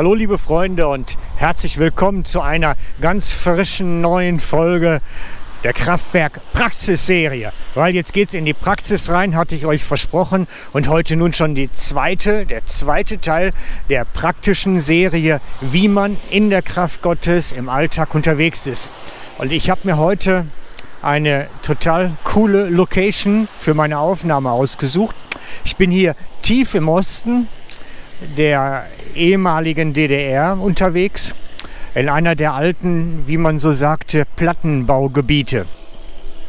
Hallo liebe Freunde und herzlich willkommen zu einer ganz frischen neuen Folge der Kraftwerk Praxisserie. Weil jetzt geht's in die Praxis rein, hatte ich euch versprochen. Und heute nun schon die zweite, der zweite Teil der praktischen Serie, wie man in der Kraft Gottes im Alltag unterwegs ist. Und ich habe mir heute eine total coole Location für meine Aufnahme ausgesucht. Ich bin hier tief im Osten der ehemaligen DDR unterwegs, in einer der alten, wie man so sagte, Plattenbaugebiete.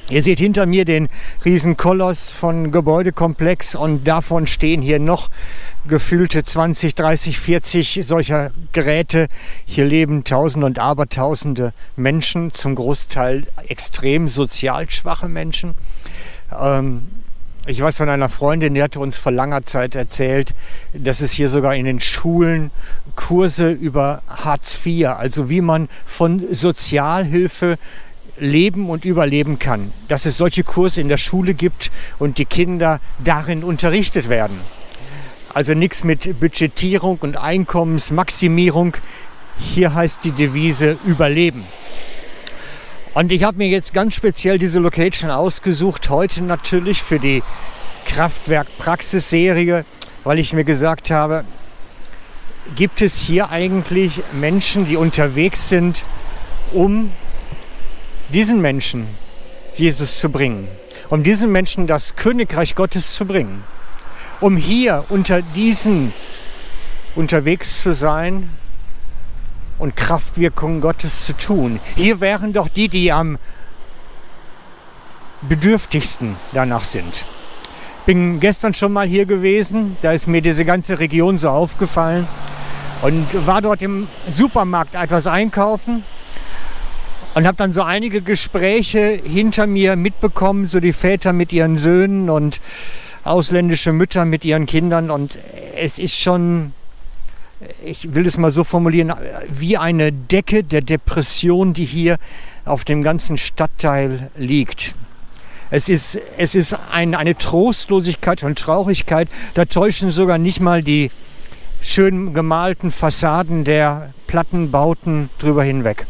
Ihr seht hinter mir den Riesenkoloss von Gebäudekomplex und davon stehen hier noch gefühlte 20, 30, 40 solcher Geräte. Hier leben Tausende und Abertausende Menschen, zum Großteil extrem sozial schwache Menschen. Ähm, ich weiß von einer Freundin, die hatte uns vor langer Zeit erzählt, dass es hier sogar in den Schulen Kurse über Hartz IV, also wie man von Sozialhilfe leben und überleben kann. Dass es solche Kurse in der Schule gibt und die Kinder darin unterrichtet werden. Also nichts mit Budgetierung und Einkommensmaximierung. Hier heißt die Devise Überleben. Und ich habe mir jetzt ganz speziell diese Location ausgesucht, heute natürlich für die Kraftwerk-Praxis-Serie, weil ich mir gesagt habe, gibt es hier eigentlich Menschen, die unterwegs sind, um diesen Menschen Jesus zu bringen, um diesen Menschen das Königreich Gottes zu bringen, um hier unter diesen unterwegs zu sein und Kraftwirkungen Gottes zu tun. Hier wären doch die, die am bedürftigsten danach sind. Bin gestern schon mal hier gewesen, da ist mir diese ganze Region so aufgefallen und war dort im Supermarkt etwas einkaufen und habe dann so einige Gespräche hinter mir mitbekommen, so die Väter mit ihren Söhnen und ausländische Mütter mit ihren Kindern und es ist schon ich will es mal so formulieren, wie eine Decke der Depression, die hier auf dem ganzen Stadtteil liegt. Es ist, es ist ein, eine Trostlosigkeit und Traurigkeit. Da täuschen sogar nicht mal die schön gemalten Fassaden der Plattenbauten drüber hinweg.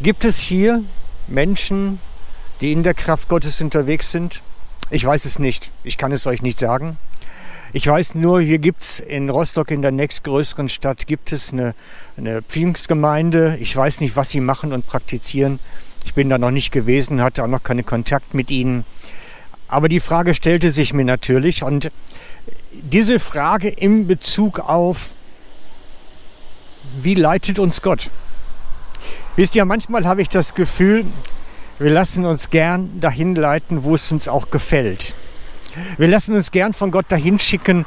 Gibt es hier Menschen, die in der Kraft Gottes unterwegs sind? Ich weiß es nicht. Ich kann es euch nicht sagen. Ich weiß nur, hier gibt es in Rostock, in der nächstgrößeren Stadt, gibt es eine, eine Pfingstgemeinde. Ich weiß nicht, was sie machen und praktizieren. Ich bin da noch nicht gewesen, hatte auch noch keinen Kontakt mit ihnen. Aber die Frage stellte sich mir natürlich und diese Frage in Bezug auf, wie leitet uns Gott? Wisst ihr, manchmal habe ich das Gefühl, wir lassen uns gern dahin leiten, wo es uns auch gefällt. Wir lassen uns gern von Gott dahin schicken,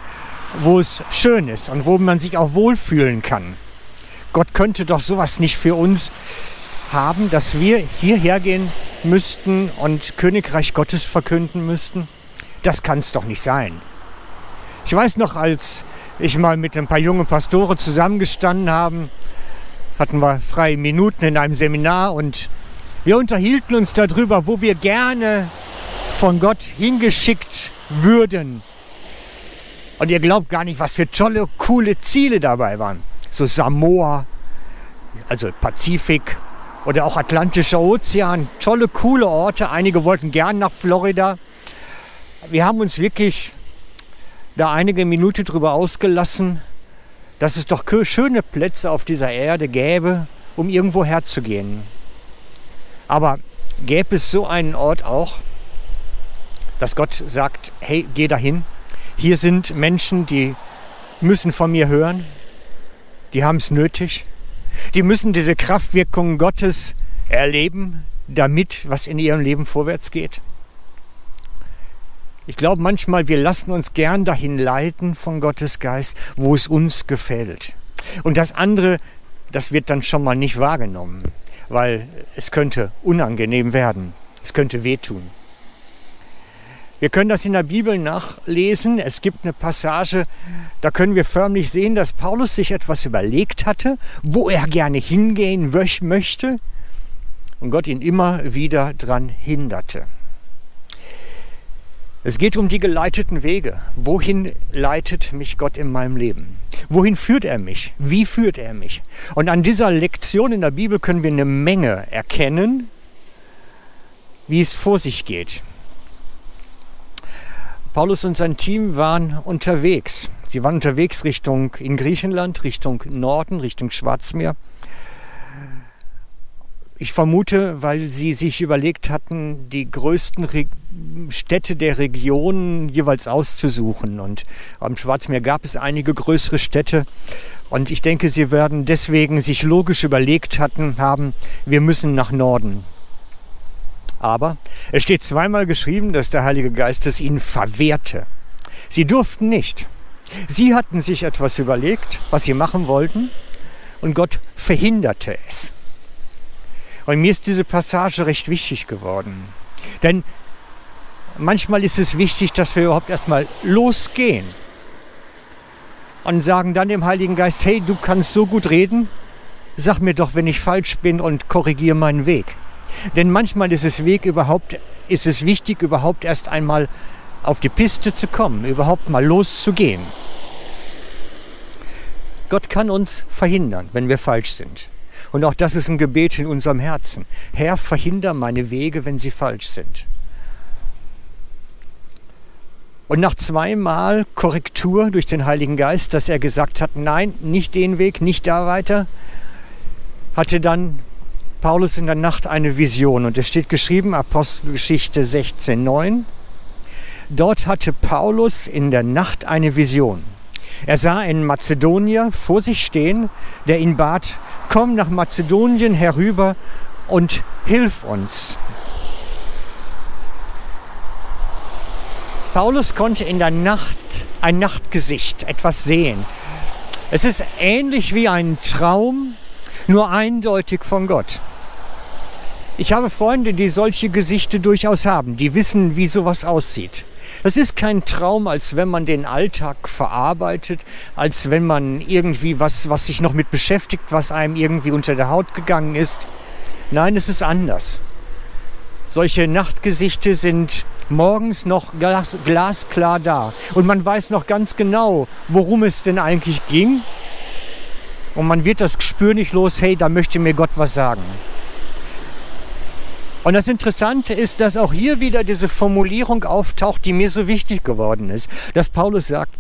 wo es schön ist und wo man sich auch wohlfühlen kann. Gott könnte doch sowas nicht für uns haben, dass wir hierher gehen müssten und Königreich Gottes verkünden müssten. Das kann es doch nicht sein. Ich weiß noch, als ich mal mit ein paar jungen Pastoren zusammengestanden haben, hatten wir freie Minuten in einem Seminar und wir unterhielten uns darüber, wo wir gerne von Gott hingeschickt würden. Und ihr glaubt gar nicht, was für tolle, coole Ziele dabei waren. So Samoa, also Pazifik oder auch Atlantischer Ozean. Tolle, coole Orte. Einige wollten gern nach Florida. Wir haben uns wirklich da einige Minuten drüber ausgelassen, dass es doch schöne Plätze auf dieser Erde gäbe, um irgendwo herzugehen. Aber gäbe es so einen Ort auch? Dass Gott sagt, hey, geh dahin. Hier sind Menschen, die müssen von mir hören. Die haben es nötig. Die müssen diese Kraftwirkung Gottes erleben, damit was in ihrem Leben vorwärts geht. Ich glaube manchmal, wir lassen uns gern dahin leiten von Gottes Geist, wo es uns gefällt. Und das andere, das wird dann schon mal nicht wahrgenommen, weil es könnte unangenehm werden. Es könnte wehtun. Wir können das in der Bibel nachlesen. Es gibt eine Passage, da können wir förmlich sehen, dass Paulus sich etwas überlegt hatte, wo er gerne hingehen möchte und Gott ihn immer wieder daran hinderte. Es geht um die geleiteten Wege. Wohin leitet mich Gott in meinem Leben? Wohin führt er mich? Wie führt er mich? Und an dieser Lektion in der Bibel können wir eine Menge erkennen, wie es vor sich geht. Paulus und sein Team waren unterwegs. Sie waren unterwegs Richtung in Griechenland, Richtung Norden, Richtung Schwarzmeer. Ich vermute, weil sie sich überlegt hatten, die größten Re Städte der Region jeweils auszusuchen. Und am Schwarzmeer gab es einige größere Städte. Und ich denke, sie werden deswegen sich logisch überlegt hatten, haben, wir müssen nach Norden. Aber es steht zweimal geschrieben, dass der Heilige Geist es ihnen verwehrte. Sie durften nicht. Sie hatten sich etwas überlegt, was sie machen wollten, und Gott verhinderte es. Und mir ist diese Passage recht wichtig geworden. Denn manchmal ist es wichtig, dass wir überhaupt erstmal losgehen und sagen dann dem Heiligen Geist, hey, du kannst so gut reden, sag mir doch, wenn ich falsch bin und korrigiere meinen Weg. Denn manchmal ist es, Weg überhaupt, ist es wichtig, überhaupt erst einmal auf die Piste zu kommen, überhaupt mal loszugehen. Gott kann uns verhindern, wenn wir falsch sind. Und auch das ist ein Gebet in unserem Herzen. Herr, verhinder meine Wege, wenn sie falsch sind. Und nach zweimal Korrektur durch den Heiligen Geist, dass er gesagt hat, nein, nicht den Weg, nicht da weiter, hatte dann Paulus in der Nacht eine Vision. Und es steht geschrieben, Apostelgeschichte 16.9. Dort hatte Paulus in der Nacht eine Vision. Er sah einen Mazedonier vor sich stehen, der ihn bat, komm nach Mazedonien herüber und hilf uns. Paulus konnte in der Nacht ein Nachtgesicht, etwas sehen. Es ist ähnlich wie ein Traum, nur eindeutig von Gott. Ich habe Freunde, die solche Gesichter durchaus haben, die wissen, wie sowas aussieht. Es ist kein Traum, als wenn man den Alltag verarbeitet, als wenn man irgendwie was, was sich noch mit beschäftigt, was einem irgendwie unter der Haut gegangen ist. Nein, es ist anders. Solche Nachtgesichte sind morgens noch glas, glasklar da. Und man weiß noch ganz genau, worum es denn eigentlich ging. Und man wird das Gespür nicht los, hey, da möchte mir Gott was sagen. Und das Interessante ist, dass auch hier wieder diese Formulierung auftaucht, die mir so wichtig geworden ist, dass Paulus sagt,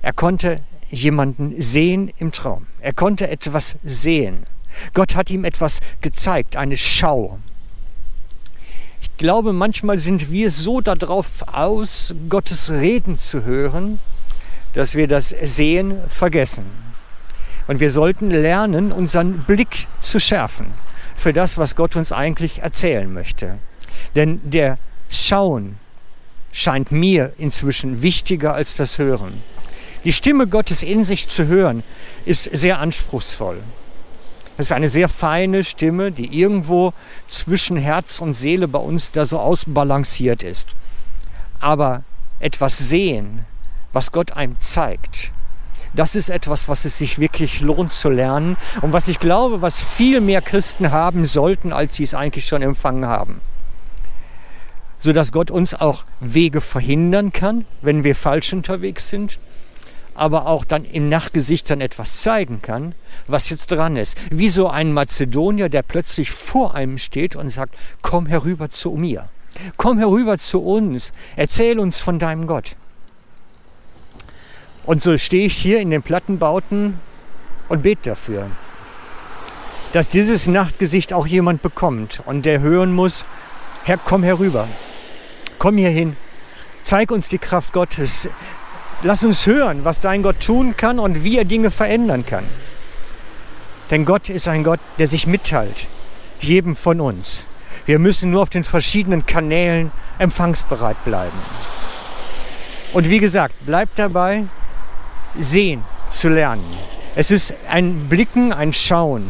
er konnte jemanden sehen im Traum. Er konnte etwas sehen. Gott hat ihm etwas gezeigt, eine Schau. Ich glaube, manchmal sind wir so darauf aus, Gottes Reden zu hören, dass wir das Sehen vergessen. Und wir sollten lernen, unseren Blick zu schärfen für das, was Gott uns eigentlich erzählen möchte. Denn der Schauen scheint mir inzwischen wichtiger als das Hören. Die Stimme Gottes in sich zu hören, ist sehr anspruchsvoll. Es ist eine sehr feine Stimme, die irgendwo zwischen Herz und Seele bei uns da so ausbalanciert ist. Aber etwas sehen, was Gott einem zeigt, das ist etwas, was es sich wirklich lohnt zu lernen und was ich glaube, was viel mehr Christen haben sollten, als sie es eigentlich schon empfangen haben. Sodass Gott uns auch Wege verhindern kann, wenn wir falsch unterwegs sind, aber auch dann im Nachtgesicht dann etwas zeigen kann, was jetzt dran ist. Wie so ein Mazedonier, der plötzlich vor einem steht und sagt, komm herüber zu mir. Komm herüber zu uns. Erzähl uns von deinem Gott. Und so stehe ich hier in den Plattenbauten und bete dafür, dass dieses Nachtgesicht auch jemand bekommt und der hören muss, Herr, komm herüber, komm hier hin, zeig uns die Kraft Gottes, lass uns hören, was dein Gott tun kann und wie er Dinge verändern kann. Denn Gott ist ein Gott, der sich mitteilt, jedem von uns. Wir müssen nur auf den verschiedenen Kanälen empfangsbereit bleiben. Und wie gesagt, bleibt dabei, sehen zu lernen. Es ist ein Blicken, ein Schauen.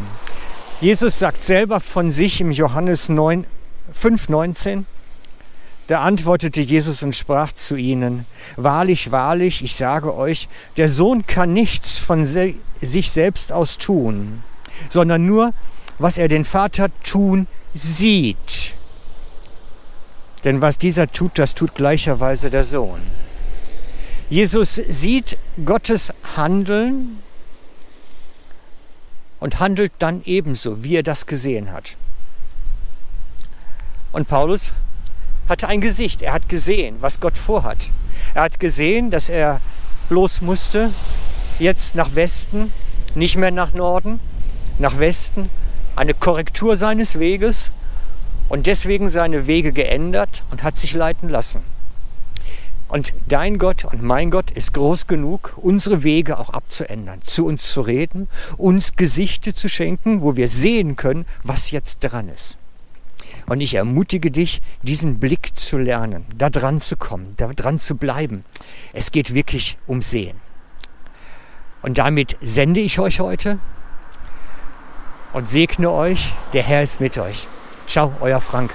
Jesus sagt selber von sich im Johannes 9, 5, 19, da antwortete Jesus und sprach zu ihnen, Wahrlich, wahrlich, ich sage euch, der Sohn kann nichts von se sich selbst aus tun, sondern nur, was er den Vater tun sieht. Denn was dieser tut, das tut gleicherweise der Sohn. Jesus sieht Gottes Handeln und handelt dann ebenso, wie er das gesehen hat. Und Paulus hatte ein Gesicht. Er hat gesehen, was Gott vorhat. Er hat gesehen, dass er los musste, jetzt nach Westen, nicht mehr nach Norden, nach Westen, eine Korrektur seines Weges und deswegen seine Wege geändert und hat sich leiten lassen. Und dein Gott und mein Gott ist groß genug, unsere Wege auch abzuändern, zu uns zu reden, uns Gesichte zu schenken, wo wir sehen können, was jetzt dran ist. Und ich ermutige dich, diesen Blick zu lernen, da dran zu kommen, da dran zu bleiben. Es geht wirklich um Sehen. Und damit sende ich euch heute und segne euch. Der Herr ist mit euch. Ciao, euer Frank.